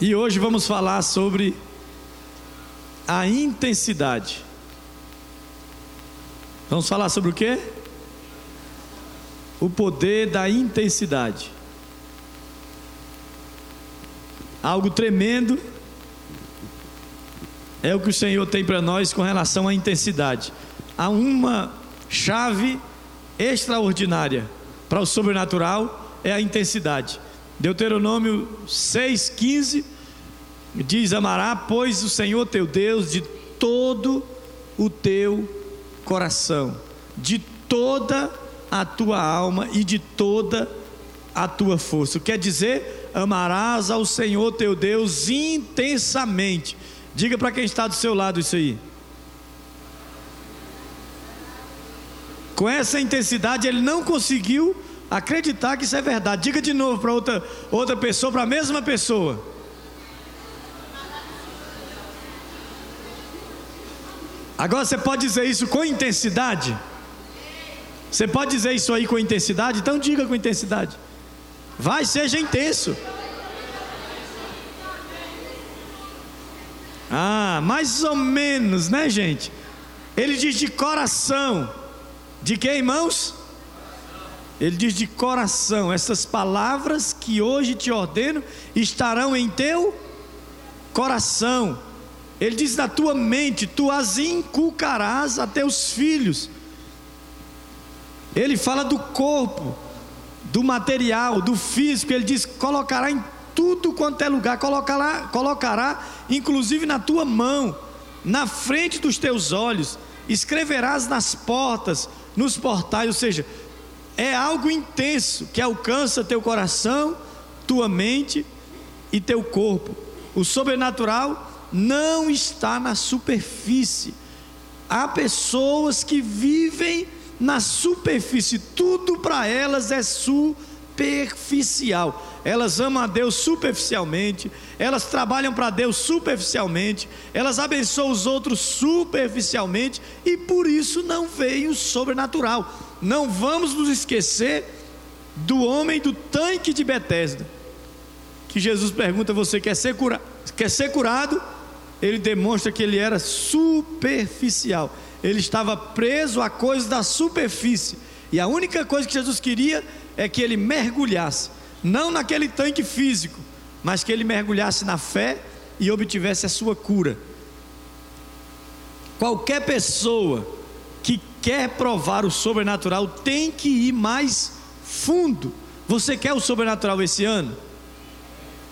E hoje vamos falar sobre a intensidade. Vamos falar sobre o que? O poder da intensidade. Algo tremendo é o que o Senhor tem para nós com relação à intensidade. Há uma chave extraordinária para o sobrenatural é a intensidade. Deuteronômio 6,15 diz: Amará, pois, o Senhor teu Deus de todo o teu coração, de toda a tua alma e de toda a tua força. Quer dizer, amarás ao Senhor teu Deus intensamente. Diga para quem está do seu lado isso aí. Com essa intensidade, ele não conseguiu acreditar que isso é verdade. Diga de novo para outra, outra pessoa, para a mesma pessoa. Agora você pode dizer isso com intensidade? Você pode dizer isso aí com intensidade? Então diga com intensidade. Vai, seja intenso. Ah, mais ou menos, né, gente? Ele diz de coração. De que, irmãos? Ele diz de coração: essas palavras que hoje te ordeno estarão em teu coração. Ele diz na tua mente: tu as inculcarás a teus filhos. Ele fala do corpo, do material, do físico. Ele diz: colocará em tudo quanto é lugar, colocará, colocará inclusive na tua mão, na frente dos teus olhos, escreverás nas portas, nos portais, ou seja, é algo intenso que alcança teu coração, tua mente e teu corpo. O sobrenatural não está na superfície. Há pessoas que vivem na superfície, tudo para elas é superficial. Elas amam a Deus superficialmente, elas trabalham para Deus superficialmente, elas abençoam os outros superficialmente e por isso não veio o sobrenatural não vamos nos esquecer do homem do tanque de Betesda. Que Jesus pergunta: Você quer ser, cura quer ser curado? Ele demonstra que ele era superficial. Ele estava preso a coisas da superfície. E a única coisa que Jesus queria é que ele mergulhasse, não naquele tanque físico, mas que ele mergulhasse na fé e obtivesse a sua cura. Qualquer pessoa que quer provar o sobrenatural tem que ir mais fundo. Você quer o sobrenatural esse ano?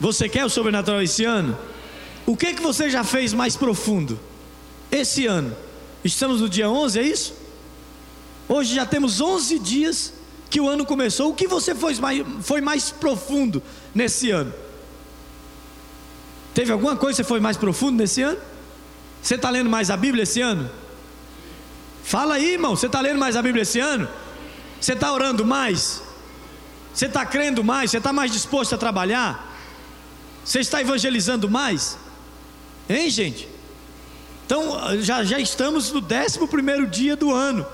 Você quer o sobrenatural esse ano? O que é que você já fez mais profundo esse ano? Estamos no dia 11, é isso? Hoje já temos 11 dias que o ano começou. O que você foi mais, foi mais profundo nesse ano? Teve alguma coisa que você foi mais profundo nesse ano? Você está lendo mais a Bíblia esse ano? Fala aí, irmão. Você está lendo mais a Bíblia esse ano? Você está orando mais? Você está crendo mais? Você está mais disposto a trabalhar? Você está evangelizando mais? Hein, gente? Então, já, já estamos no 11 dia do ano.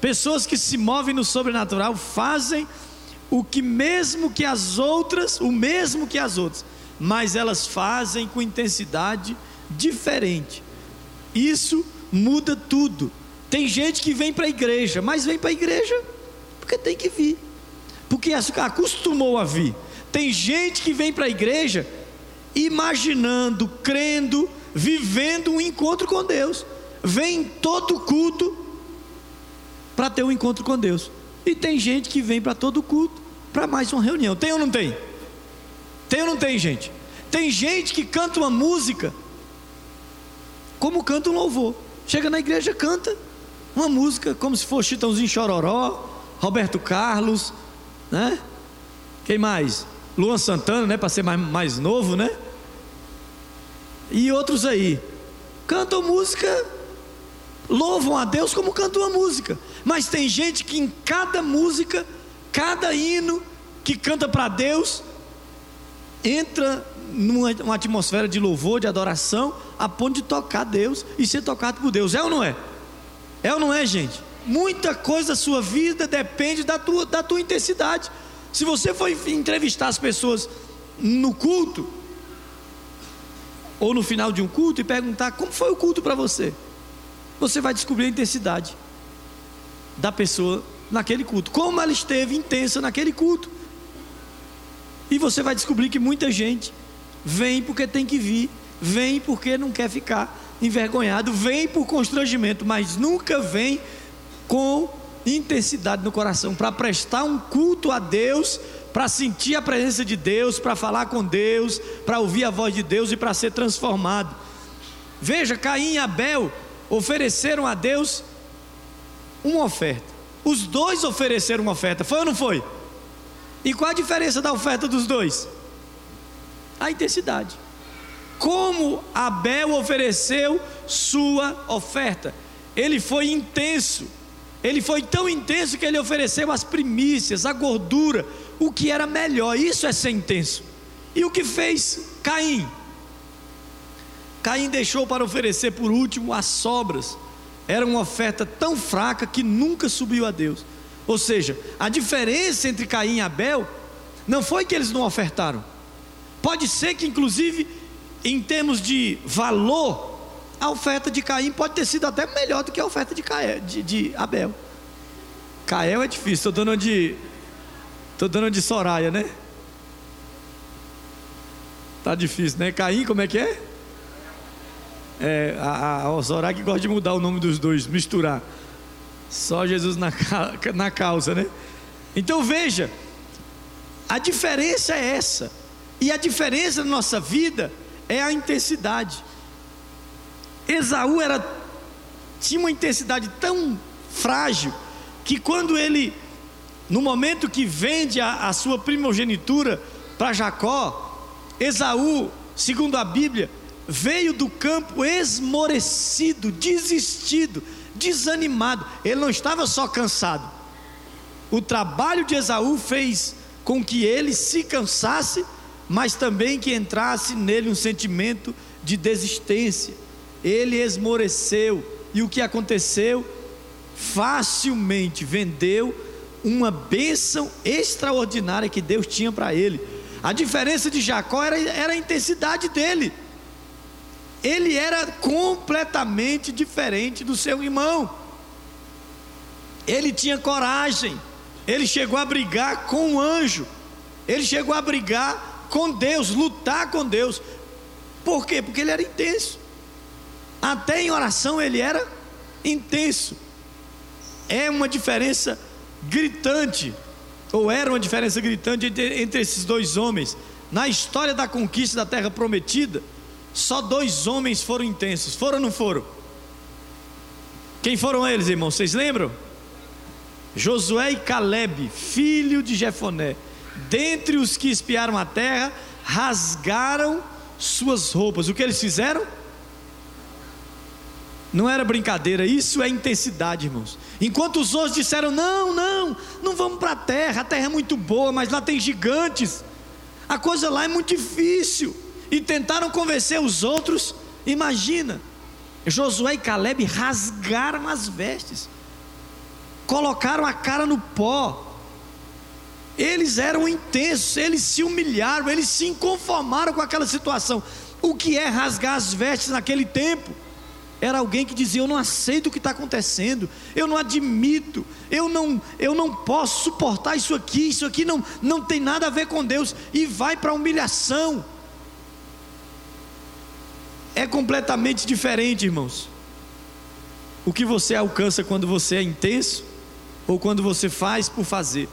Pessoas que se movem no sobrenatural fazem o que mesmo que as outras, o mesmo que as outras, mas elas fazem com intensidade diferente. Isso muda tudo. Tem gente que vem para a igreja, mas vem para a igreja porque tem que vir, porque acostumou a vir. Tem gente que vem para a igreja imaginando, crendo, vivendo um encontro com Deus. Vem todo culto para ter um encontro com Deus. E tem gente que vem para todo culto para mais uma reunião. Tem ou não tem? Tem ou não tem, gente? Tem gente que canta uma música como canta um louvor. Chega na igreja, canta uma música como se fosse Chitãozinho Chororó, Roberto Carlos, né? Quem mais? Luan Santana, né? Para ser mais, mais novo, né? E outros aí. Cantam música, louvam a Deus como cantam a música. Mas tem gente que em cada música, cada hino que canta para Deus, entra numa atmosfera de louvor, de adoração, a ponto de tocar Deus e ser tocado por Deus. É ou não é? É ou não é, gente? Muita coisa da sua vida depende da tua, da tua intensidade. Se você for entrevistar as pessoas no culto, ou no final de um culto e perguntar como foi o culto para você. Você vai descobrir a intensidade da pessoa naquele culto, como ela esteve intensa naquele culto. E você vai descobrir que muita gente vem porque tem que vir, vem porque não quer ficar envergonhado, vem por constrangimento, mas nunca vem com intensidade no coração para prestar um culto a Deus, para sentir a presença de Deus, para falar com Deus, para ouvir a voz de Deus e para ser transformado. Veja, Caim e Abel ofereceram a Deus uma oferta. Os dois ofereceram uma oferta, foi ou não foi? E qual a diferença da oferta dos dois? A intensidade. Como Abel ofereceu sua oferta? Ele foi intenso. Ele foi tão intenso que ele ofereceu as primícias, a gordura, o que era melhor. Isso é ser intenso. E o que fez Caim? Caim deixou para oferecer por último as sobras era uma oferta tão fraca que nunca subiu a Deus. Ou seja, a diferença entre Caim e Abel não foi que eles não ofertaram. Pode ser que, inclusive, em termos de valor, a oferta de Caim pode ter sido até melhor do que a oferta de, de, de Abel. Cael é difícil, estou dando de. Estou dando de Soraya, né? Tá difícil, né? Caim, como é que é? É, a, a Soraya que gosta de mudar o nome dos dois, misturar. Só Jesus na, na causa, né? Então veja, a diferença é essa. E a diferença na nossa vida é a intensidade. Esaú era tinha uma intensidade tão frágil que quando ele no momento que vende a, a sua primogenitura para Jacó, Esaú, segundo a Bíblia, veio do campo esmorecido, desistido, desanimado. Ele não estava só cansado. O trabalho de Esaú fez com que ele se cansasse, mas também que entrasse nele um sentimento de desistência. Ele esmoreceu, e o que aconteceu? Facilmente vendeu uma bênção extraordinária que Deus tinha para ele. A diferença de Jacó era, era a intensidade dele ele era completamente diferente do seu irmão. Ele tinha coragem, ele chegou a brigar com o anjo, ele chegou a brigar com Deus, lutar com Deus. Por quê? Porque ele era intenso. Até em oração ele era intenso. É uma diferença gritante, ou era uma diferença gritante entre, entre esses dois homens. Na história da conquista da terra prometida, só dois homens foram intensos. Foram ou não foram? Quem foram eles, irmãos? Vocês lembram? Josué e Caleb, filho de Jefoné. Dentre os que espiaram a terra, rasgaram suas roupas. O que eles fizeram? Não era brincadeira, isso é intensidade, irmãos. Enquanto os outros disseram: Não, não, não vamos para a terra, a terra é muito boa, mas lá tem gigantes, a coisa lá é muito difícil e tentaram convencer os outros. Imagina, Josué e Caleb rasgaram as vestes, colocaram a cara no pó. Eles eram intensos, eles se humilharam, eles se inconformaram com aquela situação. O que é rasgar as vestes naquele tempo? Era alguém que dizia: Eu não aceito o que está acontecendo, eu não admito, eu não, eu não posso suportar isso aqui, isso aqui não, não tem nada a ver com Deus, e vai para a humilhação é completamente diferente, irmãos. O que você alcança quando você é intenso ou quando você faz por fazer.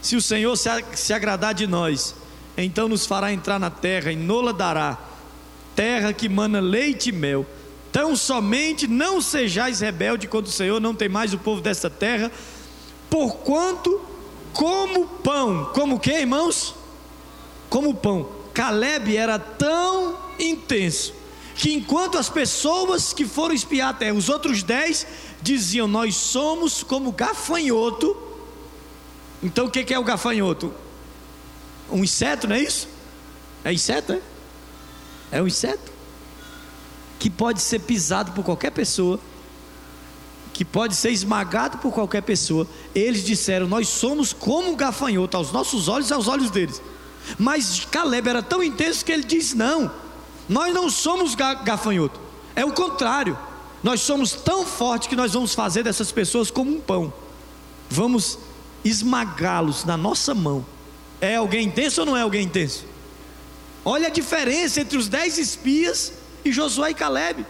Se o Senhor se, agradar de nós, então nos fará entrar na terra e nola dará, terra que mana leite e mel. Tão somente não sejais rebelde quando o Senhor não tem mais o povo desta terra, porquanto como pão, como que, irmãos? Como pão. Caleb era tão intenso que enquanto as pessoas que foram espiar a terra, os outros dez diziam: Nós somos como gafanhoto. Então o que é o gafanhoto? Um inseto, não é isso? É inseto, é? É um inseto que pode ser pisado por qualquer pessoa, que pode ser esmagado por qualquer pessoa. Eles disseram: Nós somos como um gafanhoto, aos nossos olhos e aos olhos deles. Mas Caleb era tão intenso que ele diz: Não Nós não somos gafanhoto, é o contrário. Nós somos tão fortes que nós vamos fazer dessas pessoas como um pão. Vamos esmagá-los na nossa mão. É alguém intenso ou não é alguém intenso? Olha a diferença entre os dez espias e Josué e Caleb.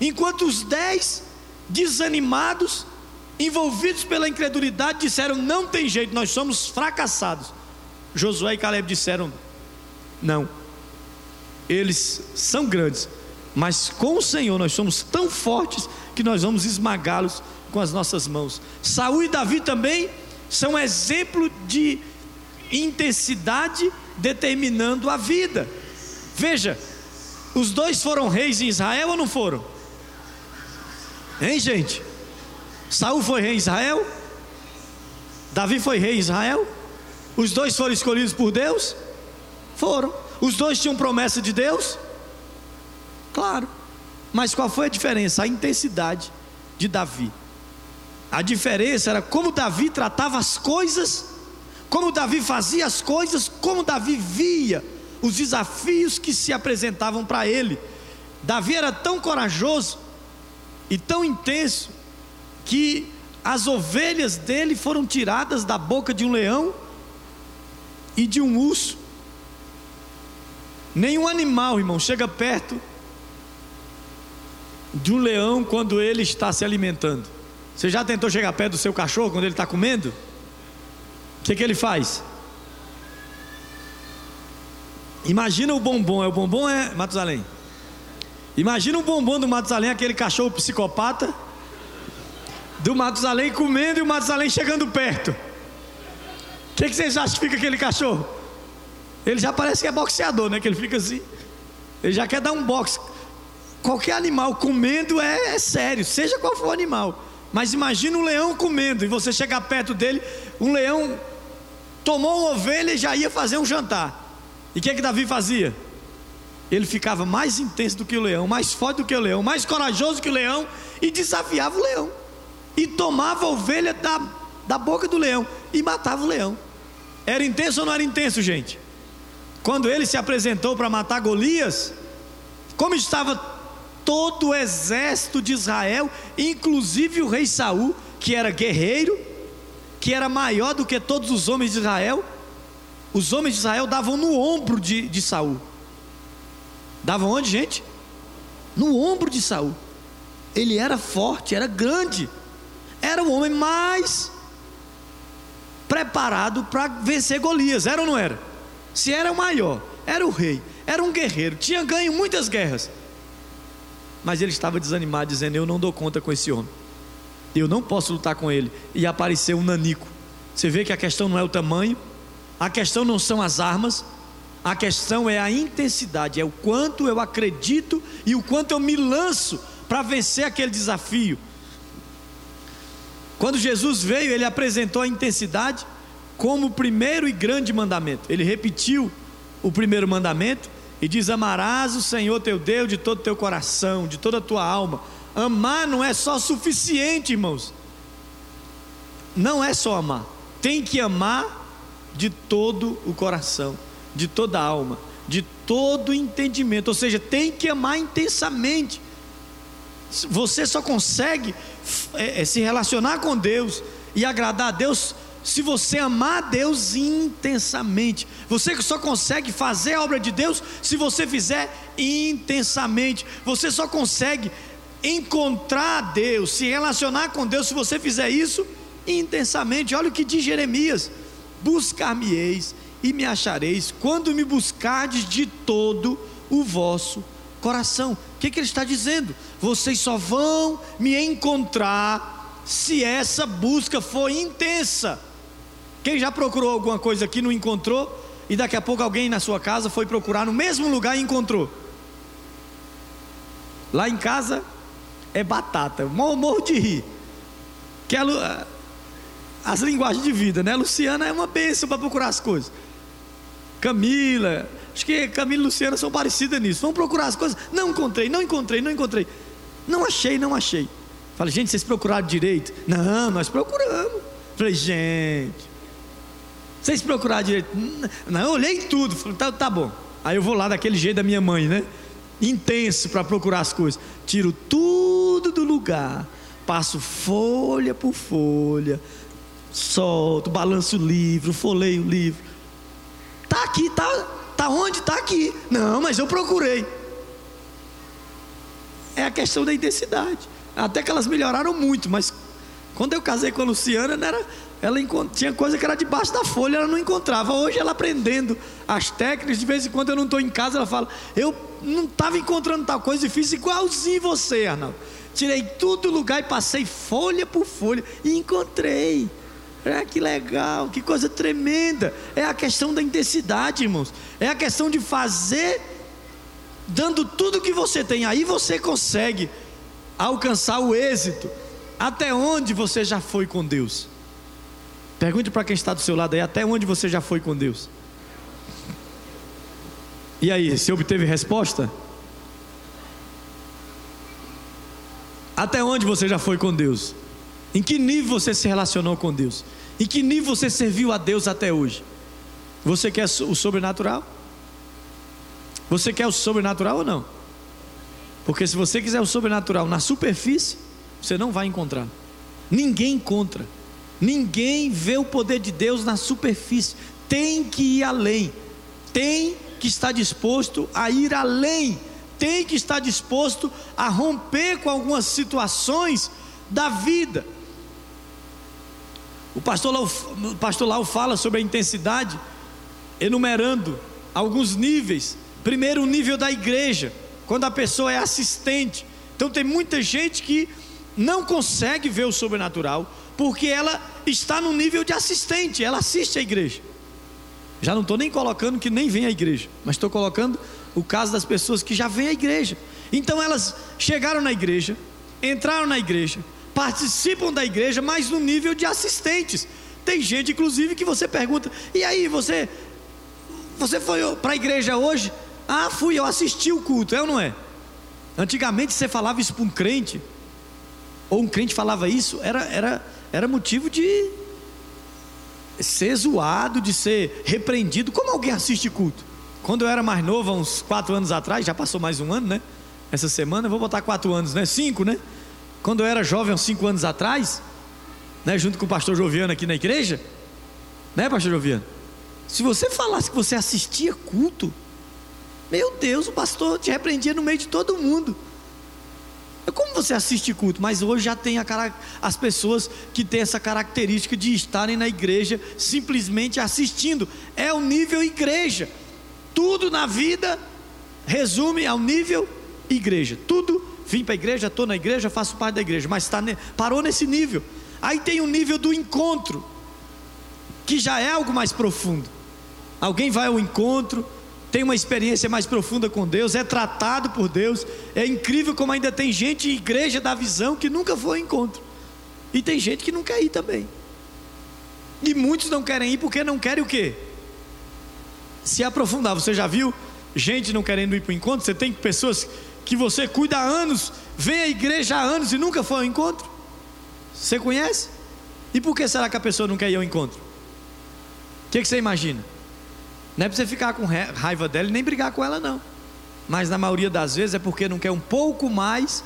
Enquanto os dez desanimados, envolvidos pela incredulidade, disseram: Não tem jeito, nós somos fracassados. Josué e Caleb disseram: Não, eles são grandes, mas com o Senhor nós somos tão fortes que nós vamos esmagá-los com as nossas mãos. Saul e Davi também são exemplo de intensidade determinando a vida. Veja, os dois foram reis em Israel ou não foram? Hein, gente? Saul foi rei em Israel? Davi foi rei em Israel? Os dois foram escolhidos por Deus? Foram. Os dois tinham promessa de Deus? Claro. Mas qual foi a diferença? A intensidade de Davi. A diferença era como Davi tratava as coisas, como Davi fazia as coisas, como Davi via os desafios que se apresentavam para ele. Davi era tão corajoso e tão intenso que as ovelhas dele foram tiradas da boca de um leão e de um urso. Nenhum animal, irmão, chega perto de um leão quando ele está se alimentando. Você já tentou chegar perto do seu cachorro quando ele está comendo? O que, que ele faz? Imagina o bombom, é o bombom é Matusalém. Imagina o bombom do Matusalém, aquele cachorro psicopata, do Matusalém comendo e o Matusalém chegando perto. O que, que vocês acham que fica aquele cachorro? Ele já parece que é boxeador, né? Que ele fica assim. Ele já quer dar um boxe. Qualquer animal comendo é, é sério, seja qual for o animal. Mas imagina um leão comendo e você chegar perto dele, um leão tomou uma ovelha e já ia fazer um jantar. E o que, é que Davi fazia? Ele ficava mais intenso do que o leão, mais forte do que o leão, mais corajoso que o leão e desafiava o leão. E tomava a ovelha da, da boca do leão e matava o leão. Era intenso ou não era intenso, gente? Quando ele se apresentou para matar Golias, como estava todo o exército de Israel, inclusive o rei Saul, que era guerreiro, que era maior do que todos os homens de Israel. Os homens de Israel davam no ombro de, de Saul. Davam onde, gente? No ombro de Saul. Ele era forte, era grande. Era o homem mais preparado para vencer Golias, era ou não era? Se era o maior, era o rei, era um guerreiro, tinha ganho muitas guerras mas ele estava desanimado, dizendo: Eu não dou conta com esse homem, eu não posso lutar com ele. E apareceu um nanico. Você vê que a questão não é o tamanho, a questão não são as armas, a questão é a intensidade, é o quanto eu acredito e o quanto eu me lanço para vencer aquele desafio. Quando Jesus veio, ele apresentou a intensidade como o primeiro e grande mandamento. Ele repetiu o primeiro mandamento e diz: Amarás o Senhor teu Deus de todo o teu coração, de toda a tua alma. Amar não é só suficiente, irmãos. Não é só amar. Tem que amar de todo o coração, de toda a alma, de todo o entendimento. Ou seja, tem que amar intensamente. Você só consegue é, é, se relacionar com Deus e agradar a Deus se você amar Deus intensamente. Você só consegue fazer a obra de Deus se você fizer intensamente. Você só consegue encontrar Deus, se relacionar com Deus se você fizer isso intensamente. Olha o que diz Jeremias: Buscar-me-eis e me achareis quando me buscardes de todo o vosso coração. O que, que ele está dizendo? Vocês só vão me encontrar se essa busca for intensa. Quem já procurou alguma coisa aqui não encontrou e daqui a pouco alguém na sua casa foi procurar no mesmo lugar e encontrou? Lá em casa é batata, morro de rir. Que é as linguagens de vida, né? Luciana é uma bênção para procurar as coisas. Camila, acho que Camila e Luciana são parecidas nisso. Vamos procurar as coisas. Não encontrei, não encontrei, não encontrei. Não achei, não achei. Falei, gente, vocês procuraram direito? Não, nós procuramos. Falei, gente, vocês procuraram direito? Não, eu olhei tudo. Falei, tá, tá bom. Aí eu vou lá daquele jeito da minha mãe, né? intenso para procurar as coisas. Tiro tudo do lugar, passo folha por folha, solto, balanço o livro, folheio o livro. Tá aqui, tá, tá onde? Tá aqui. Não, mas eu procurei. É a questão da intensidade. Até que elas melhoraram muito, mas quando eu casei com a Luciana, não era, ela tinha coisa que era debaixo da folha, ela não encontrava. Hoje ela aprendendo as técnicas, de vez em quando eu não estou em casa, ela fala: Eu não estava encontrando tal coisa difícil, igualzinho você, Arnaldo. Tirei tudo do lugar e passei folha por folha e encontrei. É, que legal, que coisa tremenda. É a questão da intensidade, irmãos. É a questão de fazer, dando tudo que você tem. Aí você consegue alcançar o êxito. Até onde você já foi com Deus? Pergunte para quem está do seu lado aí: até onde você já foi com Deus? E aí, você obteve resposta? Até onde você já foi com Deus? Em que nível você se relacionou com Deus? Em que nível você serviu a Deus até hoje? Você quer o sobrenatural? Você quer o sobrenatural ou não? Porque se você quiser o sobrenatural na superfície, você não vai encontrar. Ninguém encontra. Ninguém vê o poder de Deus na superfície. Tem que ir além. Tem que estar disposto a ir além. Tem que estar disposto a romper com algumas situações da vida. O pastor Lau, o pastor Lau fala sobre a intensidade, enumerando alguns níveis. Primeiro, o nível da igreja, quando a pessoa é assistente. Então, tem muita gente que não consegue ver o sobrenatural, porque ela está no nível de assistente, ela assiste à igreja. Já não estou nem colocando que nem vem à igreja, mas estou colocando o caso das pessoas que já vêm à igreja. Então elas chegaram na igreja, entraram na igreja, participam da igreja, mas no nível de assistentes. Tem gente, inclusive, que você pergunta: e aí, você, você foi para a igreja hoje? Ah, fui, eu assisti o culto, é ou não é? Antigamente você falava isso para um crente, ou um crente falava isso, era, era, era motivo de ser zoado, de ser repreendido. Como alguém assiste culto? Quando eu era mais novo, uns quatro anos atrás, já passou mais um ano, né? Essa semana, eu vou botar quatro anos, né? Cinco, né? Quando eu era jovem, uns cinco anos atrás, né, junto com o pastor Joviano aqui na igreja, né, pastor Joviano? Se você falasse que você assistia culto, meu Deus, o pastor te repreendia no meio de todo mundo. Como você assiste culto? Mas hoje já tem a, as pessoas que têm essa característica de estarem na igreja simplesmente assistindo. É o nível igreja. Tudo na vida resume ao nível igreja. Tudo Vim para a igreja, estou na igreja, faço parte da igreja, mas tá, parou nesse nível. Aí tem o nível do encontro, que já é algo mais profundo. Alguém vai ao encontro, tem uma experiência mais profunda com Deus, é tratado por Deus. É incrível como ainda tem gente em igreja da visão que nunca foi ao encontro. E tem gente que não quer ir também. E muitos não querem ir porque não querem o quê? Se aprofundar. Você já viu gente não querendo ir para o encontro? Você tem pessoas que você cuida há anos, vem à igreja há anos e nunca foi ao encontro? Você conhece? E por que será que a pessoa não quer ir ao encontro? O que, que você imagina? Não é para você ficar com raiva dela e nem brigar com ela, não. Mas na maioria das vezes é porque não quer um pouco mais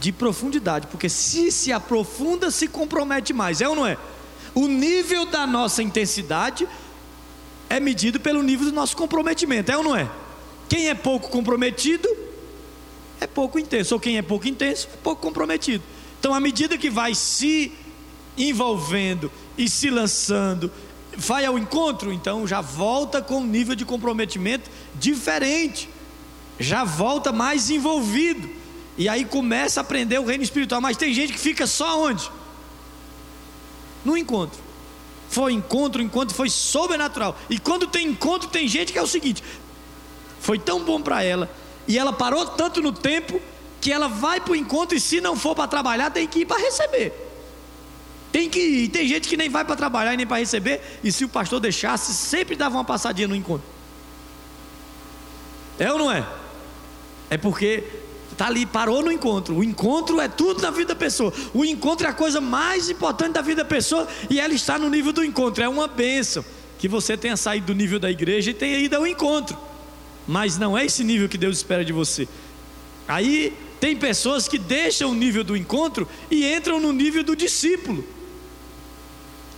de profundidade. Porque se se aprofunda, se compromete mais, é ou não é? O nível da nossa intensidade é medido pelo nível do nosso comprometimento, é ou não é? Quem é pouco comprometido é pouco intenso, ou quem é pouco intenso é pouco comprometido. Então, à medida que vai se envolvendo e se lançando, vai ao encontro, então já volta com um nível de comprometimento diferente, já volta mais envolvido, e aí começa a aprender o reino espiritual. Mas tem gente que fica só onde? No encontro. Foi encontro, encontro foi sobrenatural. E quando tem encontro, tem gente que é o seguinte: foi tão bom para ela, e ela parou tanto no tempo, que ela vai para o encontro e se não for para trabalhar, tem que ir para receber. Tem que ir. Tem gente que nem vai para trabalhar e nem para receber, e se o pastor deixasse, sempre dava uma passadinha no encontro. É ou não é? É porque está ali, parou no encontro. O encontro é tudo na vida da pessoa. O encontro é a coisa mais importante da vida da pessoa e ela está no nível do encontro. É uma bênção que você tenha saído do nível da igreja e tenha ido ao encontro. mas não é esse nível que Deus espera de você. Aí tem pessoas que deixam o nível do encontro e entram no nível do discípulo.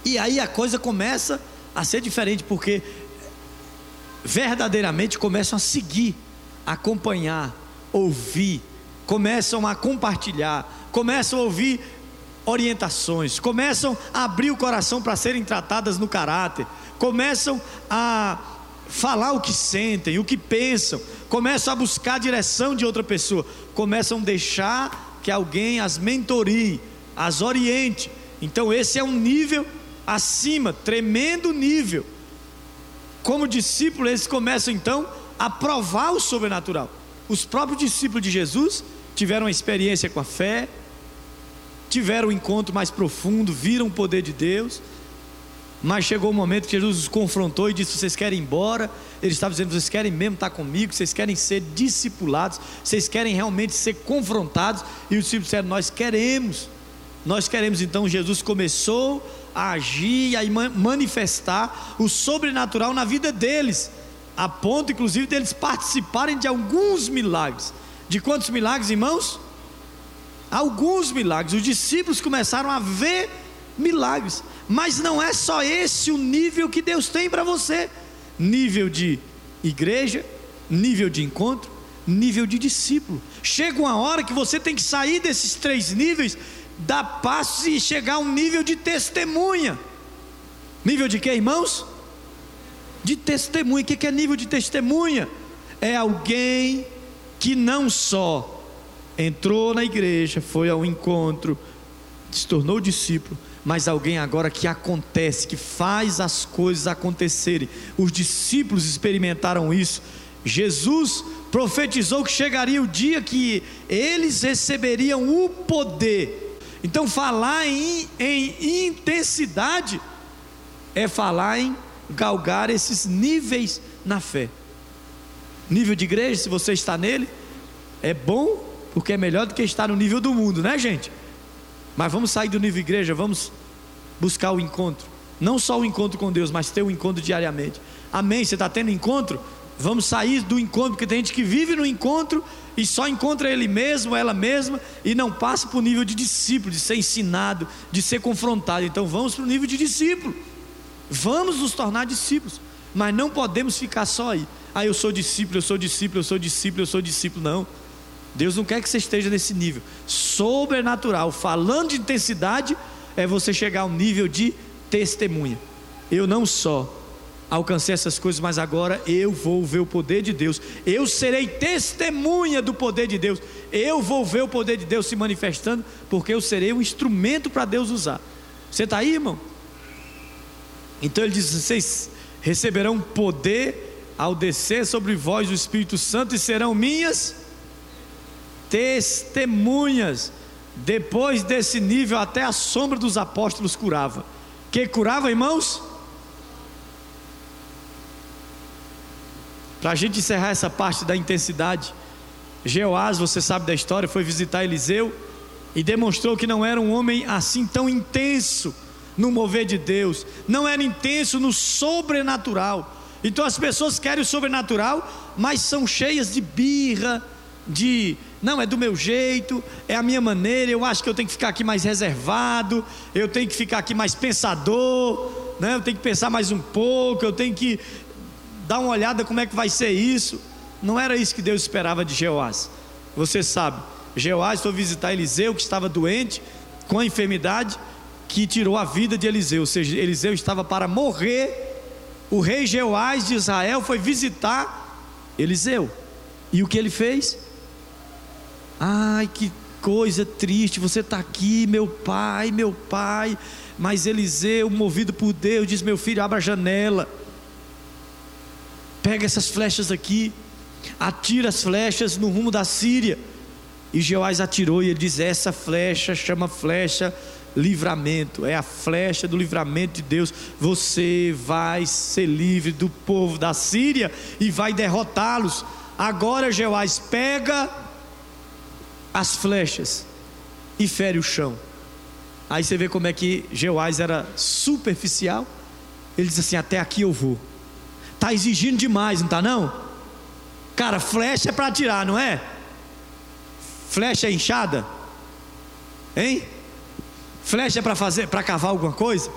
E aí a coisa começa a ser diferente, porque verdadeiramente começam a seguir, acompanhar, ouvir, começam a compartilhar, começam a ouvir orientações, começam a abrir o coração para serem tratadas no caráter, começam a falar o que sentem, o que pensam, começam a buscar a direção de outra pessoa, começam a deixar que alguém as mentorie, as oriente. Então, esse é um nível acima, tremendo nível. Como discípulos, eles começam então a provar o sobrenatural. Os próprios discípulos de Jesus tiveram uma experiência com a fé, tiveram um encontro mais profundo, viram o poder de Deus. Mas chegou o um momento que Jesus os confrontou e disse: Vocês querem ir embora? Ele estava dizendo: Vocês querem mesmo estar comigo? Vocês querem ser discipulados? Vocês querem realmente ser confrontados? E os discípulos disseram: Nós queremos. Nós queremos. Então Jesus começou agir e manifestar o sobrenatural na vida deles, a ponto inclusive deles participarem de alguns milagres. De quantos milagres, irmãos? Alguns milagres. Os discípulos começaram a ver milagres. Mas não é só esse o nível que Deus tem para você: nível de igreja, nível de encontro, nível de discípulo. Chega uma hora que você tem que sair desses três níveis, dar passos e chegar a um nível de testemunha. Nível de quê, irmãos? De testemunha. O que é nível de testemunha? É alguém que não só entrou na igreja, foi ao encontro, se tornou discípulo, mas alguém agora que acontece, que faz as coisas acontecerem. Os discípulos experimentaram isso. Jesus profetizou que chegaria o dia que eles receberiam o poder. Então, falar em, em intensidade é falar em galgar esses níveis na fé. Nível de igreja, se você está nele, é bom, porque é melhor do que estar no nível do mundo, né, gente? Mas vamos sair do nível igreja, vamos buscar o encontro. Não só o encontro com Deus, mas ter o um encontro diariamente. Amém? Você está tendo encontro? Vamos sair do encontro, porque tem gente que vive no encontro e só encontra ele mesmo, ela mesma, e não passa para o nível de discípulo, de ser ensinado, de ser confrontado. Então vamos para o nível de discípulo. Vamos nos tornar discípulos, mas não podemos ficar só aí. Ah, eu sou discípulo, eu sou discípulo, eu sou discípulo, eu sou discípulo. Não. Deus não quer que você esteja nesse nível. Sobrenatural, falando de intensidade, é você chegar ao nível de testemunha. Eu não só alcancei essas coisas, mas agora eu vou ver o poder de Deus. Eu serei testemunha do poder de Deus. Eu vou ver o poder de Deus se manifestando, porque eu serei um instrumento para Deus usar. Você está aí, irmão? Então ele diz: vocês receberão poder ao descer sobre vós o Espírito Santo e serão minhas testemunhas. Depois desse nível, até a sombra dos apóstolos curava. Que curava, irmãos? Para a gente encerrar essa parte da intensidade, Jeoás, você sabe da história, foi visitar Eliseu e demonstrou que não era um homem assim tão intenso no mover de Deus, não era intenso no sobrenatural. Então as pessoas querem o sobrenatural, mas são cheias de birra, de não é do meu jeito, é a minha maneira, eu acho que eu tenho que ficar aqui mais reservado, eu tenho que ficar aqui mais pensador, né? eu tenho que pensar mais um pouco, eu tenho que dar uma olhada como é que vai ser isso. Não era isso que Deus esperava de Jeoás. Você sabe, Jeoás foi visitar Eliseu que estava doente com a enfermidade que tirou a vida de Eliseu, ou seja, Eliseu estava para morrer. O rei Jeoás de Israel foi visitar Eliseu. E o que ele fez? Ai, que coisa triste, você está aqui, meu pai, meu pai. Mas Eliseu, movido por Deus, diz: Meu filho, abra a janela, pega essas flechas aqui, atira as flechas no rumo da Síria. E Jeoás atirou e ele diz: Essa flecha chama flecha livramento, é a flecha do livramento de Deus. Você vai ser livre do povo da Síria e vai derrotá-los. Agora Jeoás pega as flechas e fere o chão. Aí você vê como é que Jeoás era superficial. Ele diz assim: Até aqui eu vou. Está exigindo demais, não está não? Cara, flecha é para atirar, não é? Flecha é inchada? Hein? Flecha é para fazer, para cavar alguma coisa?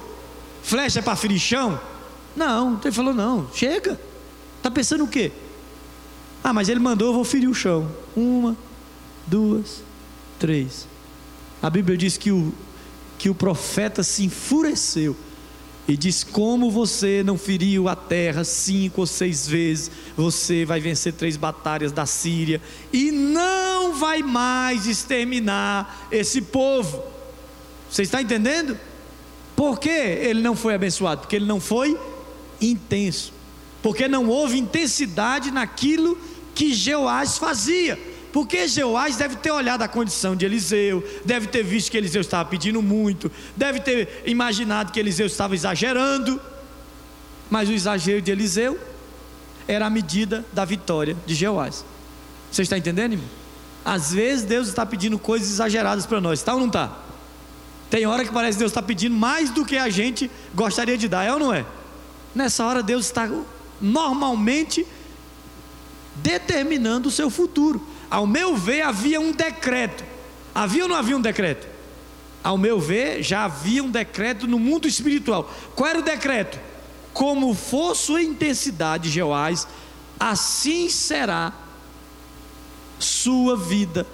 Flecha é para ferir chão? Não, ele falou não, chega. Tá pensando o quê? Ah, mas ele mandou, eu vou ferir o chão. Uma, duas, três. A Bíblia diz que o, que o profeta se enfureceu e diz: Como você não feriu a terra cinco ou seis vezes, você vai vencer três batalhas da Síria e não vai mais exterminar esse povo. Você está entendendo? Por que ele não foi abençoado? Porque ele não foi intenso. Porque não houve intensidade naquilo que Jeoás fazia. Porque Jeoás deve ter olhado a condição de Eliseu, deve ter visto que Eliseu estava pedindo muito, deve ter imaginado que Eliseu estava exagerando. Mas o exagero de Eliseu era a medida da vitória de Jeoás. Você está entendendo, irmão? Às vezes Deus está pedindo coisas exageradas para nós, está ou não está? Tem hora que parece que Deus está pedindo mais do que a gente gostaria de dar, é ou não é? Nessa hora Deus está normalmente determinando o seu futuro. Ao meu ver, havia um decreto. Havia ou não havia um decreto? Ao meu ver, já havia um decreto no mundo espiritual. Qual era o decreto? Como for sua intensidade, Jeoás, assim será sua vida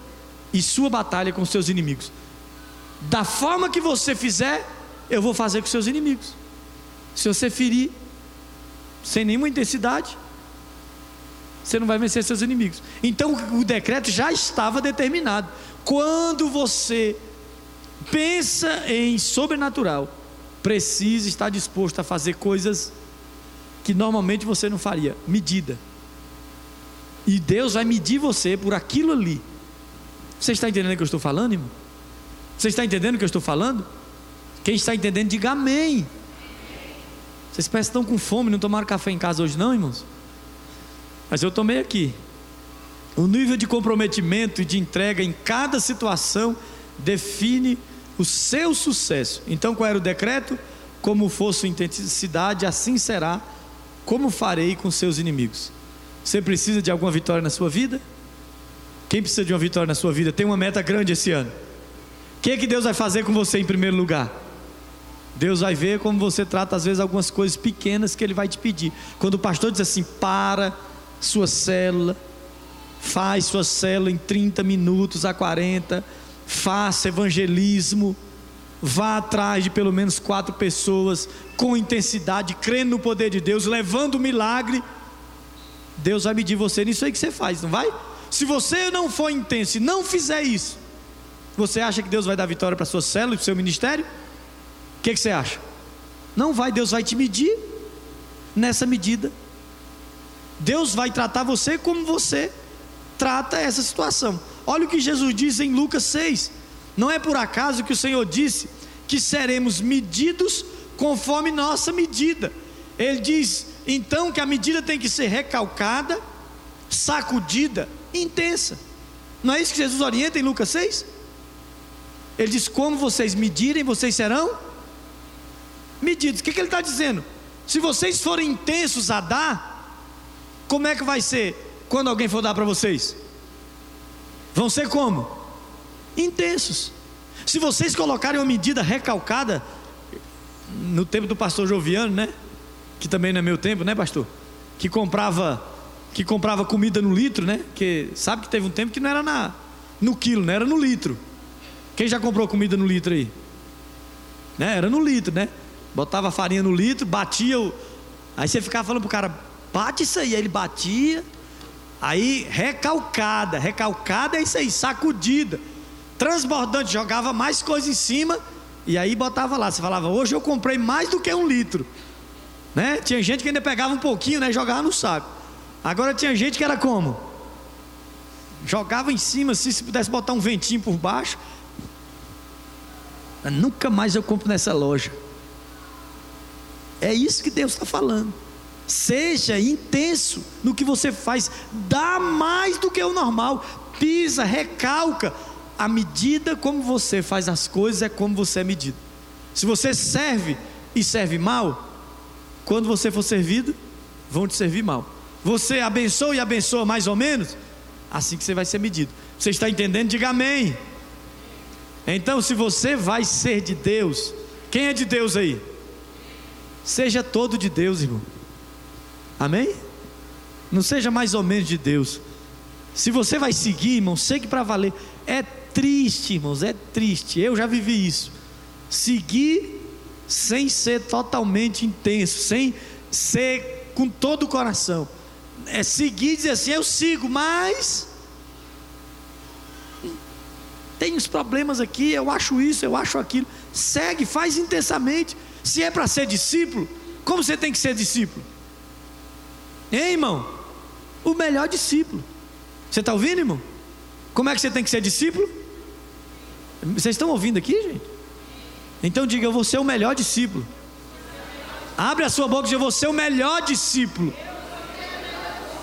e sua batalha com seus inimigos. Da forma que você fizer, eu vou fazer com seus inimigos. Se você ferir sem nenhuma intensidade, você não vai vencer seus inimigos. Então o decreto já estava determinado. Quando você pensa em sobrenatural, precisa estar disposto a fazer coisas que normalmente você não faria medida. E Deus vai medir você por aquilo ali. Você está entendendo o que eu estou falando, irmão? Você está entendendo o que eu estou falando? Quem está entendendo, diga amém. Vocês parecem que estão com fome, não tomaram café em casa hoje, não, irmãos? Mas eu tomei aqui. O nível de comprometimento e de entrega em cada situação define o seu sucesso. Então, qual era o decreto? Como for sua intensidade, assim será. Como farei com seus inimigos? Você precisa de alguma vitória na sua vida? Quem precisa de uma vitória na sua vida? Tem uma meta grande esse ano. O que, é que Deus vai fazer com você em primeiro lugar? Deus vai ver como você trata, às vezes, algumas coisas pequenas que Ele vai te pedir. Quando o pastor diz assim: para, sua célula, faz sua célula em 30 minutos a 40, faça evangelismo, vá atrás de pelo menos quatro pessoas com intensidade, crendo no poder de Deus, levando o milagre. Deus vai medir você nisso aí que você faz, não vai? Se você não for intenso e não fizer isso, você acha que Deus vai dar vitória para sua célula e para o seu ministério? O que, que você acha? Não vai, Deus vai te medir nessa medida Deus vai tratar você como você trata essa situação. Olha o que Jesus diz em Lucas 6. Não é por acaso que o Senhor disse que seremos medidos conforme nossa medida. Ele diz então que a medida tem que ser recalcada, sacudida, intensa. Não é isso que Jesus orienta em Lucas 6? Ele diz: como vocês medirem, vocês serão medidos. O que, que ele está dizendo? Se vocês forem intensos a dar, como é que vai ser quando alguém for dar para vocês? Vão ser como? Intensos. Se vocês colocarem uma medida recalcada, no tempo do pastor Joviano, né? Que também não é meu tempo, né, pastor? Que comprava, que comprava comida no litro, né? Que sabe que teve um tempo que não era na, no quilo, não era no litro. Quem já comprou comida no litro aí? Né? Era no litro, né? Botava a farinha no litro, batia o. Aí você ficava falando pro cara, bate isso aí. Aí ele batia, aí recalcada, recalcada é isso aí, sacudida, transbordante, jogava mais coisa em cima, e aí botava lá. Você falava, hoje eu comprei mais do que um litro. Né? Tinha gente que ainda pegava um pouquinho, né? Jogava no saco. Agora tinha gente que era como? Jogava em cima, assim, se pudesse botar um ventinho por baixo. Nunca mais eu compro nessa loja. É isso que Deus está falando. Seja intenso no que você faz, dá mais do que o normal, pisa, recalca. A medida como você faz as coisas é como você é medido. Se você serve e serve mal, quando você for servido, vão te servir mal. você abençoa e abençoa mais ou menos, assim que você vai ser medido. Você está entendendo? Diga amém. Então, se você vai ser de Deus, quem é de Deus aí? Seja todo de Deus, irmão. Amém? Não seja mais ou menos de Deus. Se você vai seguir, irmão, segue para valer. É triste, irmãos, é triste. Eu já vivi isso. Seguir sem ser totalmente intenso, sem ser com todo o coração. É seguir e dizer assim: eu sigo, mas tem os problemas aqui, eu acho isso, eu acho aquilo. Segue, faz intensamente. Se é para ser discípulo, como você tem que ser discípulo? Hein, irmão? O melhor discípulo. Você está ouvindo, irmão? Como é que você tem que ser discípulo? Vocês estão ouvindo aqui, gente? Então diga, eu vou ser o melhor discípulo. Abre a sua boca e diga, eu vou ser o melhor discípulo.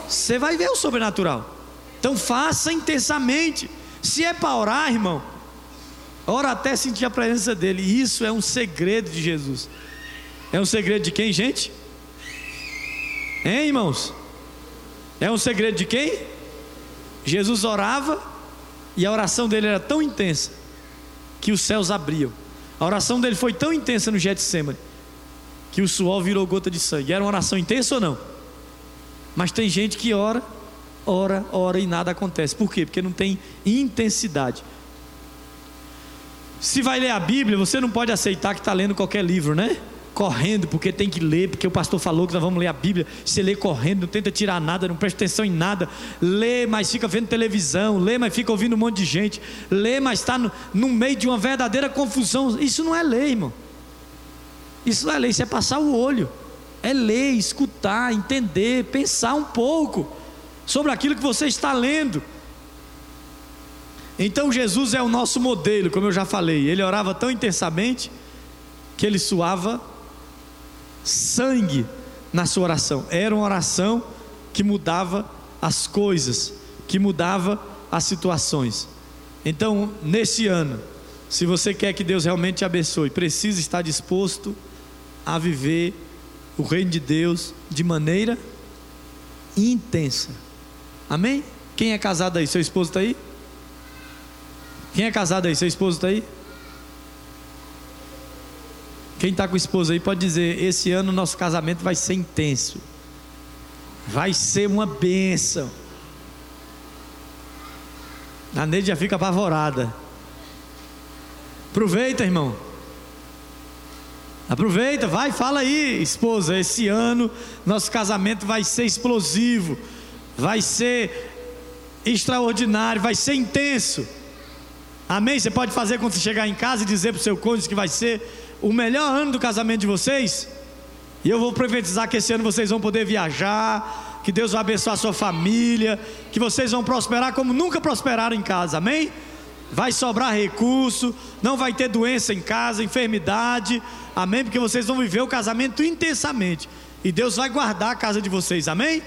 Você vai ver o sobrenatural. Então faça intensamente. Se é para orar, irmão, ora até sentir a presença dele. Isso é um segredo de Jesus. É um segredo de quem, gente? Hein, irmãos? É um segredo de quem? Jesus orava e a oração dele era tão intensa que os céus abriam. A oração dele foi tão intensa no Getsemane que o suor virou gota de sangue. Era uma oração intensa ou não? Mas tem gente que ora, ora, ora e nada acontece. Por quê? Porque não tem intensidade. Se vai ler a Bíblia, você não pode aceitar que está lendo qualquer livro, né? Correndo, porque tem que ler, porque o pastor falou que nós vamos ler a Bíblia. Você lê correndo, não tenta tirar nada, não presta atenção em nada. Lê, mas fica vendo televisão. Lê, mas fica ouvindo um monte de gente. Lê, mas está no, no meio de uma verdadeira confusão. Isso não é lei, irmão. Isso não é lei, isso é passar o olho. É ler, escutar, entender, pensar um pouco sobre aquilo que você está lendo. Então Jesus é o nosso modelo, como eu já falei. Ele orava tão intensamente que ele suava sangue na sua oração. Era uma oração que mudava as coisas, que mudava as situações. Então, nesse ano, se você quer que Deus realmente te abençoe, precisa estar disposto a viver o reino de Deus de maneira intensa. Amém? Quem é casado aí? Seu esposo está aí? Quem é casado aí? Seu esposo está aí? Quem está com esposa aí pode dizer: esse ano nosso casamento vai ser intenso, vai ser uma bênção. A Neide já fica apavorada. Aproveita, irmão. Aproveita, vai, fala aí, esposa. Esse ano nosso casamento vai ser explosivo, vai ser extraordinário, vai ser intenso. Amém? Você pode fazer quando você chegar em casa e dizer para o seu cônjuge que vai ser o melhor ano do casamento de vocês. E eu vou profetizar que esse ano vocês vão poder viajar, que Deus vai abençoar a sua família, que vocês vão prosperar como nunca prosperaram em casa, amém? Vai sobrar recurso, não vai ter doença em casa, enfermidade, amém? Porque vocês vão viver o casamento intensamente, e Deus vai guardar a casa de vocês, amém?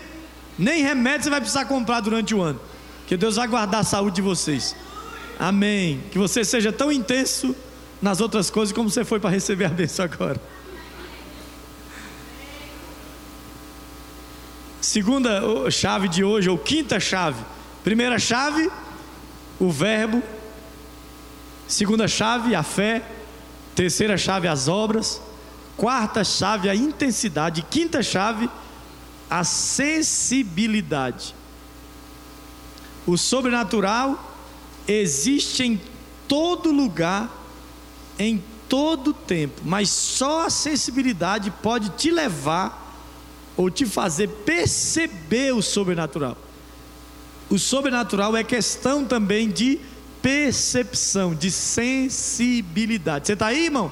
Nem remédio você vai precisar comprar durante o ano, que Deus vai guardar a saúde de vocês, amém? Que você seja tão intenso nas outras coisas como você foi para receber a bênção agora. Segunda chave de hoje, ou quinta chave. Primeira chave, o verbo. Segunda chave, a fé. Terceira chave, as obras. Quarta chave, a intensidade. Quinta chave, a sensibilidade. O sobrenatural existe em todo lugar em todo tempo, mas só a sensibilidade pode te levar ou te fazer perceber o sobrenatural. O sobrenatural é questão também de percepção, de sensibilidade. Você está aí, irmão?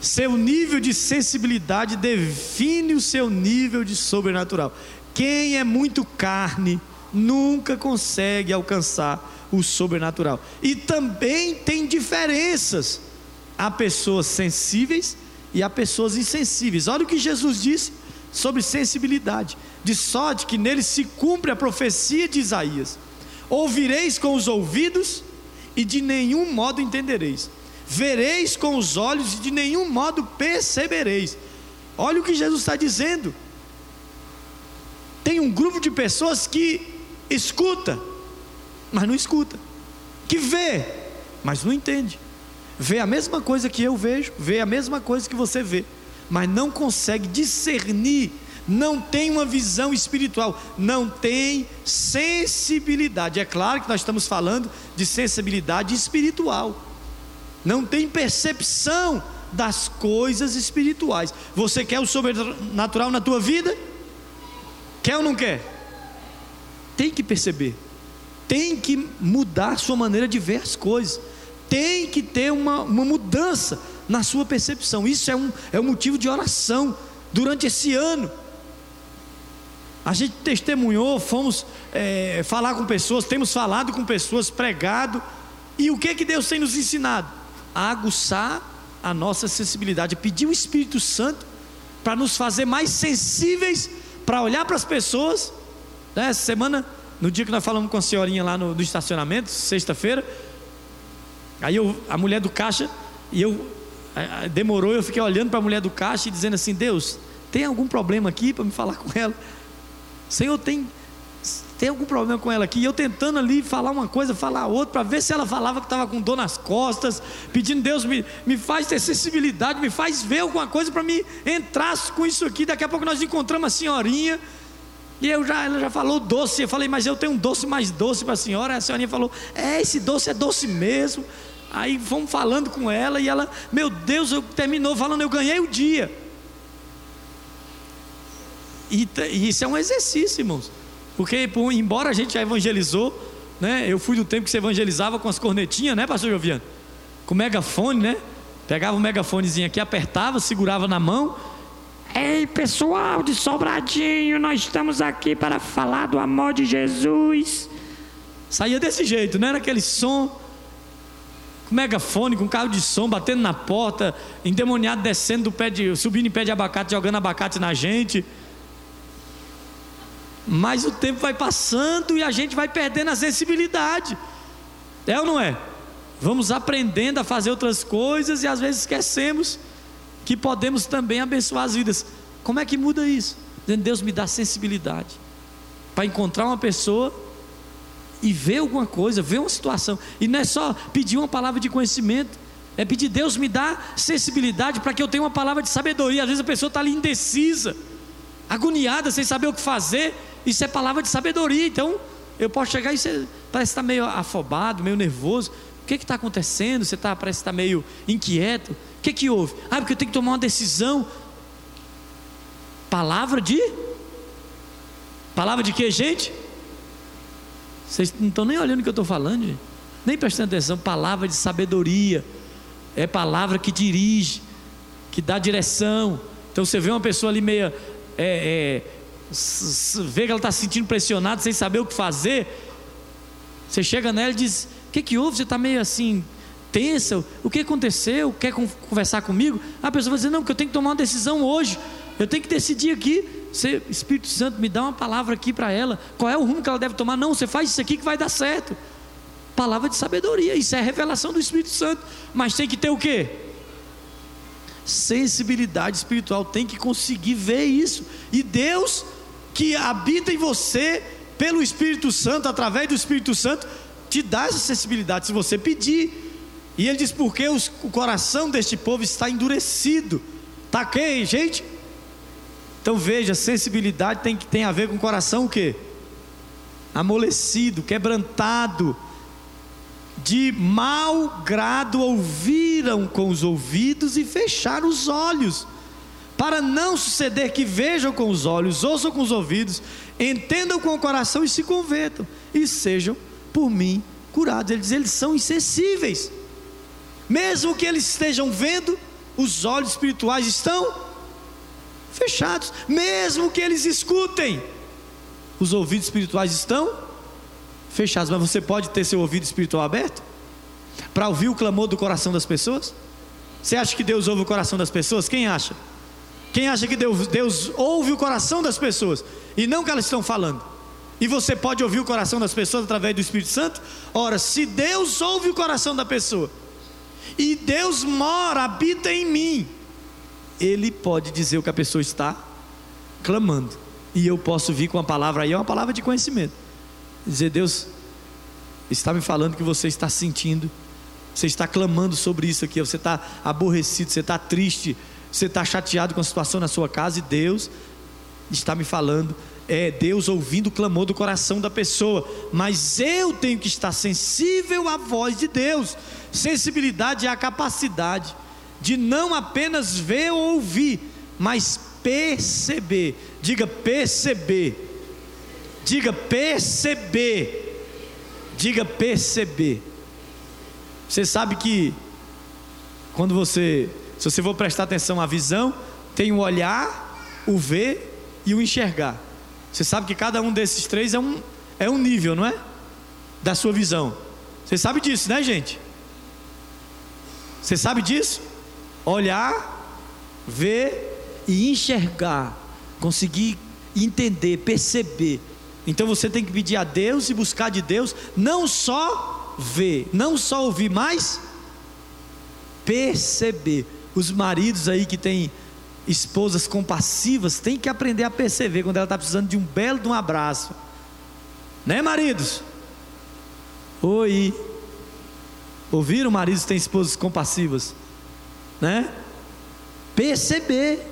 Seu nível de sensibilidade define o seu nível de sobrenatural. Quem é muito carne nunca consegue alcançar o sobrenatural. E também tem diferenças. Há pessoas sensíveis e há pessoas insensíveis. Olha o que Jesus disse sobre sensibilidade: de sorte que nele se cumpre a profecia de Isaías: ouvireis com os ouvidos e de nenhum modo entendereis, vereis com os olhos e de nenhum modo percebereis. Olha o que Jesus está dizendo. tem um grupo de pessoas que escuta, mas não escuta, que vê, mas não entende, vê a mesma coisa que eu vejo, vê a mesma coisa que você vê, mas não consegue discernir, não tem uma visão espiritual, não tem sensibilidade. É claro que nós estamos falando de sensibilidade espiritual, não tem percepção das coisas espirituais. Você quer o sobrenatural na tua vida? Quer ou não quer? Tem que perceber, tem que mudar sua maneira de ver as coisas, tem que ter uma, uma mudança na sua percepção. Isso é um, é um motivo de oração durante esse ano. A gente testemunhou, fomos é, falar com pessoas, temos falado com pessoas, pregado, e o que que Deus tem nos ensinado? A aguçar a nossa sensibilidade, pedir o Espírito Santo para nos fazer mais sensíveis para olhar para as pessoas. Né? Essa semana, no dia que nós falamos com a senhorinha lá no, no estacionamento, sexta-feira, aí eu, a mulher do caixa, e eu demorou, eu fiquei olhando para a mulher do caixa e dizendo assim: Deus, tem algum problema aqui para me falar com ela? Senhor, tem tem algum problema com ela aqui? E eu tentando ali falar uma coisa, falar outra, para ver se ela falava que estava com dor nas costas, pedindo Deus me, me faz ter sensibilidade, me faz ver alguma coisa para me entrar com isso aqui. Daqui a pouco nós encontramos a senhorinha. E eu já, ela já falou doce. Eu falei, mas eu tenho um doce mais doce para a senhora. A senhorinha falou, é, esse doce é doce mesmo. Aí fomos falando com ela e ela, meu Deus, eu terminou falando, eu ganhei o dia. E, e isso é um exercício, irmãos. Porque, embora a gente já evangelizou, né? Eu fui do tempo que você evangelizava com as cornetinhas, né, pastor Joviano? Com megafone, né? Pegava o megafonezinho aqui, apertava, segurava na mão. Ei, pessoal de Sobradinho, nós estamos aqui para falar do amor de Jesus. Saía desse jeito, não era aquele som com megafone, com carro de som, batendo na porta, endemoniado descendo do pé de, subindo em pé de abacate, jogando abacate na gente. Mas o tempo vai passando e a gente vai perdendo a sensibilidade. É ou não é? Vamos aprendendo a fazer outras coisas e às vezes esquecemos que podemos também abençoar as vidas. Como é que muda isso? Deus me dá sensibilidade para encontrar uma pessoa e ver alguma coisa, ver uma situação. E não é só pedir uma palavra de conhecimento, é pedir Deus me dá sensibilidade para que eu tenha uma palavra de sabedoria. Às vezes a pessoa está ali indecisa, agoniada, sem saber o que fazer. Isso é palavra de sabedoria. Então, eu posso chegar e você parece estar meio afobado, meio nervoso. O que está acontecendo? Você tá, parece estar meio inquieto. O que, que houve? Ah, porque eu tenho que tomar uma decisão. Palavra de? Palavra de que, gente? Vocês não estão nem olhando o que eu estou falando, gente. nem prestando atenção. Palavra de sabedoria. É palavra que dirige, que dá direção. Então você vê uma pessoa ali meia. É, é, vê que ela está se sentindo pressionada, sem saber o que fazer, você chega nela e diz: O que, que houve? Você está meio assim, tensa? O que aconteceu? Quer conversar comigo? A pessoa vai dizer: Não, porque eu tenho que tomar uma decisão hoje, eu tenho que decidir aqui. Você, Espírito Santo, me dá uma palavra aqui para ela. Qual é o rumo que ela deve tomar? Não, você faz isso aqui que vai dar certo. Palavra de sabedoria, isso é revelação do Espírito Santo. Mas tem que ter o quê? Sensibilidade espiritual, tem que conseguir ver isso. E Deus que habita em você pelo Espírito Santo, através do Espírito Santo, te dá essa sensibilidade se você pedir. E ele diz: porque os, o coração deste povo está endurecido. Tá ok, gente? Então veja, sensibilidade tem, tem a ver com o coração o quê? Amolecido, quebrantado, de mau grado ouviram com os ouvidos e fecharam os olhos para não suceder que vejam com os olhos, ouçam com os ouvidos, entendam com o coração e se convertam, e sejam por mim curados. Ele diz: eles são insensíveis, mesmo que eles estejam vendo, os olhos espirituais estão fechados, mesmo que eles escutem, os ouvidos espirituais estão fechados. Mas você pode ter seu ouvido espiritual aberto para ouvir o clamor do coração das pessoas? Você acha que Deus ouve o coração das pessoas? Quem acha? Quem acha que Deus, Deus ouve o coração das pessoas e não o que elas estão falando? E você pode ouvir o coração das pessoas através do Espírito Santo? Ora, se Deus ouve o coração da pessoa e Deus mora, habita em mim, Ele pode dizer o que a pessoa está clamando. e eu posso vir com uma palavra aí, é uma palavra de conhecimento. Dizer, Deus está me falando que você está sentindo, você está clamando sobre isso aqui, você está aborrecido, você está triste, você está chateado com a situação na sua casa e Deus está me falando. É Deus ouvindo o clamor do coração da pessoa, mas eu tenho que estar sensível à voz de Deus. Sensibilidade é a capacidade de não apenas ver ou ouvir, mas perceber. Diga perceber. Diga perceber. Diga perceber. Você sabe que quando você, se você for prestar atenção à visão, tem o olhar, o ver e o enxergar. Você sabe que cada um desses três é um, é um nível, não é? Da sua visão. Você sabe disso, né, gente? Você sabe disso? Olhar, ver e enxergar. Conseguir entender, perceber. Então você tem que pedir a Deus e buscar de Deus, não só ver, não só ouvir, mas perceber. Os maridos aí que têm esposas compassivas têm que aprender a perceber quando ela está precisando de um belo de um abraço. Né, maridos? Oi. Ouviram maridos que têm esposas compassivas? Né? Perceber.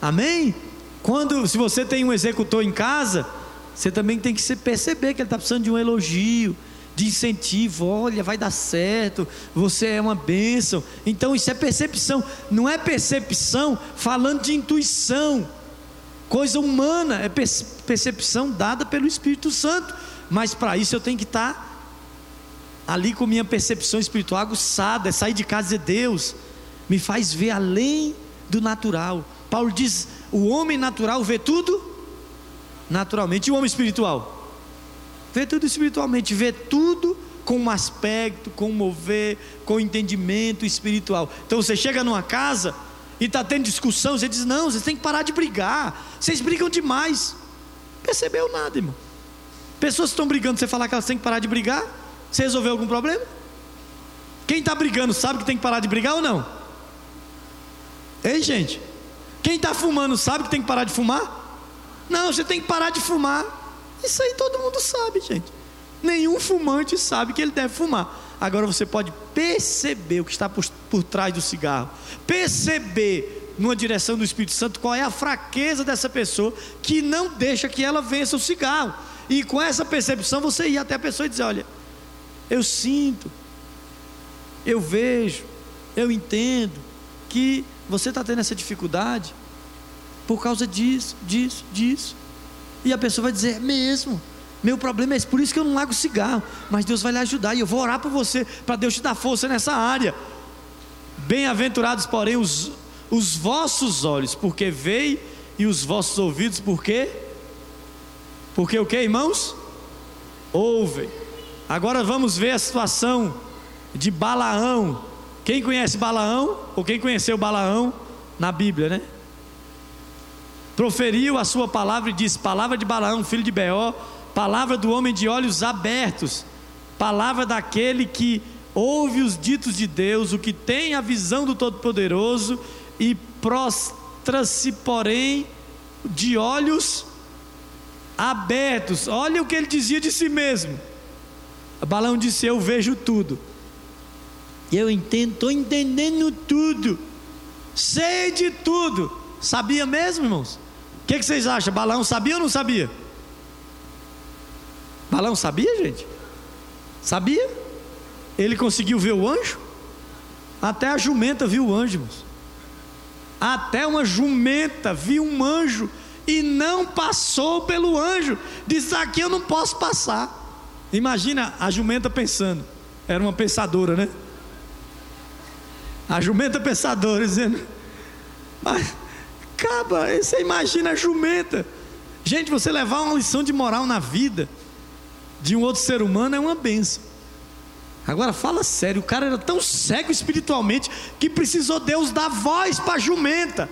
Amém? Quando, se você tem um executor em casa, você também tem que se perceber que ele está precisando de um elogio, de incentivo, olha, vai dar certo, você é uma bênção. Então isso é percepção, não é percepção falando de intuição, coisa humana, é percepção dada pelo Espírito Santo. Mas para isso eu tenho que estar ali com minha percepção espiritual aguçada, é sair de casa e dizer, Deus, me faz ver além do natural. Paulo diz: o homem natural vê tudo naturalmente, e o homem espiritual? Vê tudo espiritualmente, vê tudo com um aspecto, com um mover, com um entendimento espiritual. Então você chega numa casa e está tendo discussão, você diz: não, vocês têm que parar de brigar, vocês brigam demais. Percebeu nada, irmão? Pessoas estão brigando, você falar que elas têm que parar de brigar, você resolveu algum problema? Quem está brigando sabe que tem que parar de brigar ou não? Ei, gente, quem está fumando sabe que tem que parar de fumar? Não, você tem que parar de fumar. Isso aí todo mundo sabe, gente. Nenhum fumante sabe que ele deve fumar. Agora você pode perceber o que está por, por trás do cigarro, perceber numa direção do Espírito Santo qual é a fraqueza dessa pessoa que não deixa que ela vença o cigarro. E com essa percepção você ir até a pessoa e dizer: Olha, eu sinto, eu vejo, eu entendo que você está tendo essa dificuldade por causa disso, disso, disso. E a pessoa vai dizer: é mesmo. Meu problema é esse, por isso que eu não largo cigarro. Mas Deus vai lhe ajudar e eu vou orar por você, para Deus te dar força nessa área. Bem-aventurados, porém, os, os vossos olhos, porque veem, e os vossos ouvidos, porque? Porque o que, irmãos? Ouvem. Agora vamos ver a situação de Balaão. Quem conhece Balaão? Ou quem conheceu Balaão na Bíblia, né? Proferiu a sua palavra e disse: Palavra de Balaão, filho de Beó, palavra do homem de olhos abertos, palavra daquele que ouve os ditos de Deus, o que tem a visão do Todo-Poderoso e prostra-se, porém, de olhos abertos. Olha o que ele dizia de si mesmo. Balaão disse: Eu vejo tudo. Eu entendo, estou entendendo tudo. Sei de tudo. Sabia mesmo, irmãos? O que, que, vocês acham? Balão sabia ou não sabia? Balão sabia, gente? Sabia? Ele conseguiu ver o anjo? Até a jumenta viu o anjo, irmãos. Até uma jumenta viu um anjo e não passou pelo anjo. Disse: Aqui eu não posso passar. Imagina a jumenta pensando. Era uma pensadora, né? A jumenta pensadora dizendo: Mas acaba. Você imagina a jumenta. Gente, você levar uma lição de moral na vida de um outro ser humano é uma benção. Agora fala sério, o cara era tão cego espiritualmente que precisou Deus dar voz para a jumenta.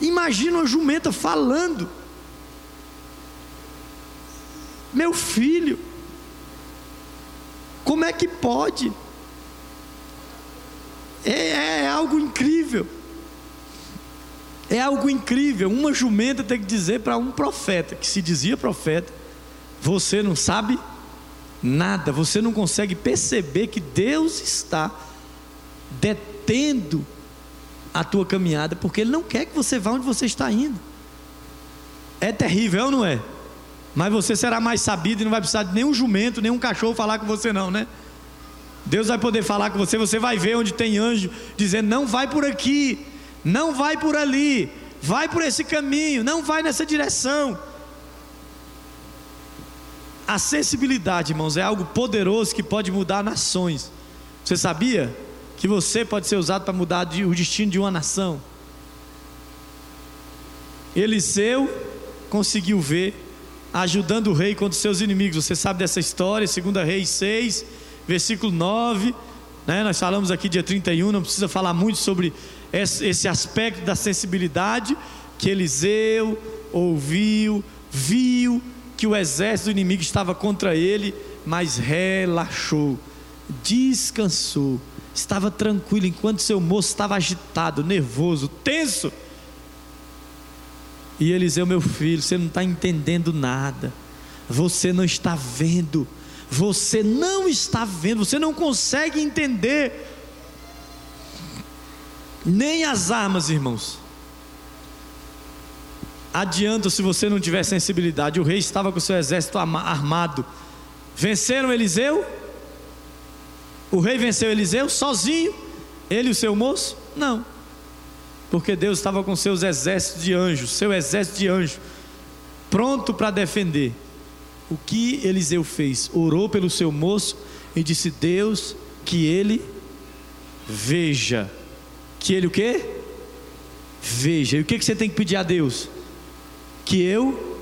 Imagina uma jumenta falando. Meu filho, como é que pode? É, é algo incrível. É algo incrível. Uma jumenta tem que dizer para um profeta, que se dizia profeta: Você não sabe nada, você não consegue perceber que Deus está detendo a tua caminhada, porque Ele não quer que você vá onde você está indo. É terrível, não é? Mas você será mais sabido e não vai precisar de nenhum jumento, nenhum cachorro falar com você, não, né? Deus vai poder falar com você, você vai ver onde tem anjo dizendo: não vai por aqui, não vai por ali, vai por esse caminho, não vai nessa direção. A sensibilidade, irmãos, é algo poderoso que pode mudar nações. Você sabia que você pode ser usado para mudar o destino de uma nação? Eliseu conseguiu ver, ajudando o rei contra os seus inimigos. Você sabe dessa história, 2 Reis 6, versículo 9. Né? Nós falamos aqui dia 31, não precisa falar muito sobre esse aspecto da sensibilidade que Eliseu ouviu, viu que o exército inimigo estava contra ele, mas relaxou, descansou, estava tranquilo, enquanto seu moço estava agitado, nervoso, tenso. E Eliseu, meu filho, você não está entendendo nada, você não está vendo, você não está vendo, você não consegue entender nem as armas, irmãos. Adianta se você não tiver sensibilidade. O rei estava com seu exército armado. Venceram Eliseu? O rei venceu Eliseu sozinho? Ele e o seu moço? Não. Porque Deus estava com seus exércitos de anjos, seu exército de anjos, pronto para defender. O que Eliseu fez? Orou pelo seu moço e disse: Deus, que ele veja que ele o quê? Veja. E o que, que você tem que pedir a Deus? Que eu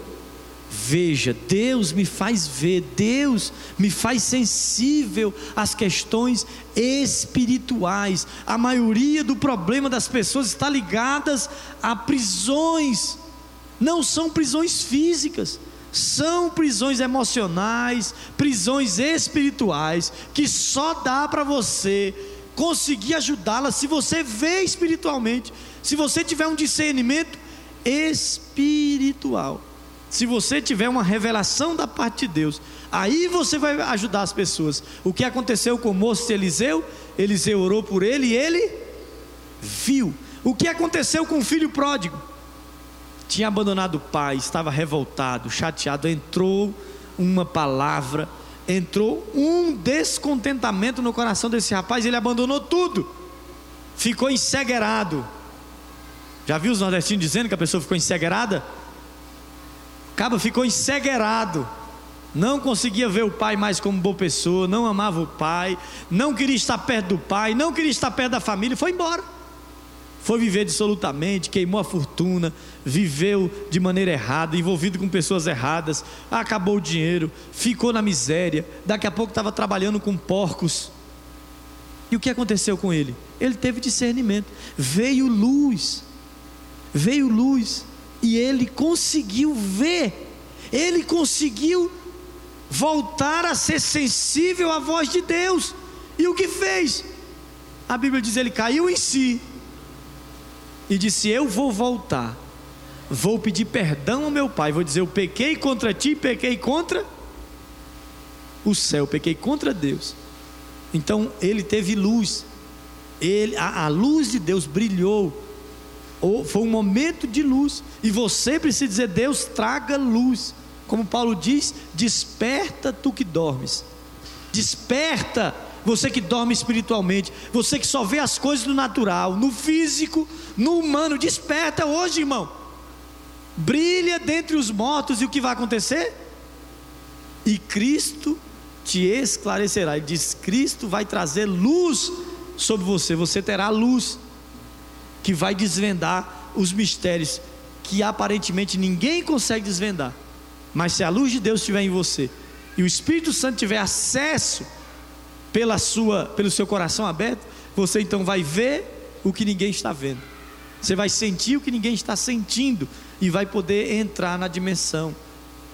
veja, Deus me faz ver, Deus me faz sensível às questões espirituais. A maioria do problema das pessoas está ligadas a prisões. Não são prisões físicas, são prisões emocionais, prisões espirituais que só dá para você conseguir ajudá-la se você vê espiritualmente, se você tiver um discernimento espiritual. Se você tiver uma revelação da parte de Deus, aí você vai ajudar as pessoas. O que aconteceu com o moço de Eliseu? Eliseu orou por ele e ele viu. O que aconteceu com o filho pródigo? Tinha abandonado o pai, estava revoltado, chateado, entrou uma palavra entrou um descontentamento no coração desse rapaz, ele abandonou tudo, ficou ensegueirado. Já viu os nordestinos dizendo que a pessoa ficou ensegueirada? Cabo ficou ensegueirado, não conseguia ver o pai mais como boa pessoa, não amava o pai, não queria estar perto do pai, não queria estar perto da família, foi embora foi viver dissolutamente, queimou a fortuna, viveu de maneira errada, envolvido com pessoas erradas, acabou o dinheiro, ficou na miséria, daqui a pouco estava trabalhando com porcos. E o que aconteceu com ele? Ele teve discernimento, veio luz, veio luz, e ele conseguiu ver, ele conseguiu voltar a ser sensível à voz de Deus. E o que fez? A Bíblia diz: ele caiu em si, e disse: Eu vou voltar, vou pedir perdão ao meu pai, vou dizer: Eu pequei contra ti, pequei contra o céu, pequei contra Deus. Então ele teve luz, ele, a, a luz de Deus brilhou, ou foi um momento de luz, e você precisa dizer: Deus traga luz, como Paulo diz: Desperta tu que dormes, desperta você que dorme espiritualmente, você que só vê as coisas no natural, no físico, no humano, desperta hoje, irmão. Brilha dentre os mortos e o que vai acontecer? E Cristo te esclarecerá. Ele diz: Cristo vai trazer luz sobre você. Você terá luz que vai desvendar os mistérios que aparentemente ninguém consegue desvendar. Mas se a luz de Deus estiver em você e o Espírito Santo tiver acesso pela sua, pelo seu coração aberto, você então vai ver o que ninguém está vendo. Você vai sentir o que ninguém está sentindo e vai poder entrar na dimensão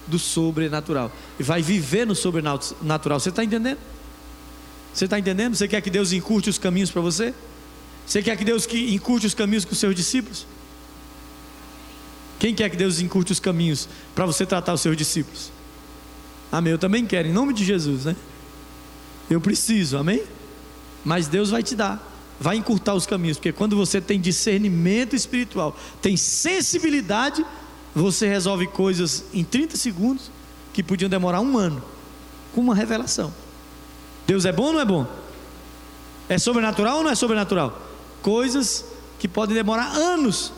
do sobrenatural e vai viver no sobrenatural. Você está entendendo? Você está entendendo? Você quer que Deus encurte os caminhos para você? Você quer que Deus que encurte os caminhos com os seus discípulos? Quem quer que Deus encurte os caminhos para você tratar os seus discípulos? Amém. Eu também quero, em nome de Jesus, né? Eu preciso, amém? Mas Deus vai te dar, vai encurtar os caminhos, porque quando você tem discernimento espiritual, tem sensibilidade, você resolve coisas em 30 segundos que podiam demorar um ano, com uma revelação. Deus é bom ou não é bom? É sobrenatural ou não é sobrenatural? Coisas que podem demorar anos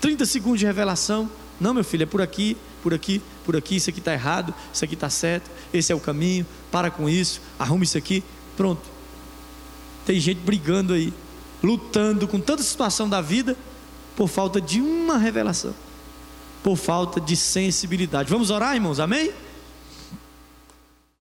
30 segundos de revelação. Não, meu filho, é por aqui, por aqui, por aqui. Isso aqui está errado, isso aqui está certo. Esse é o caminho. Para com isso, arrume isso aqui. Pronto. Tem gente brigando aí, lutando com tanta situação da vida por falta de uma revelação, por falta de sensibilidade. Vamos orar, irmãos? Amém?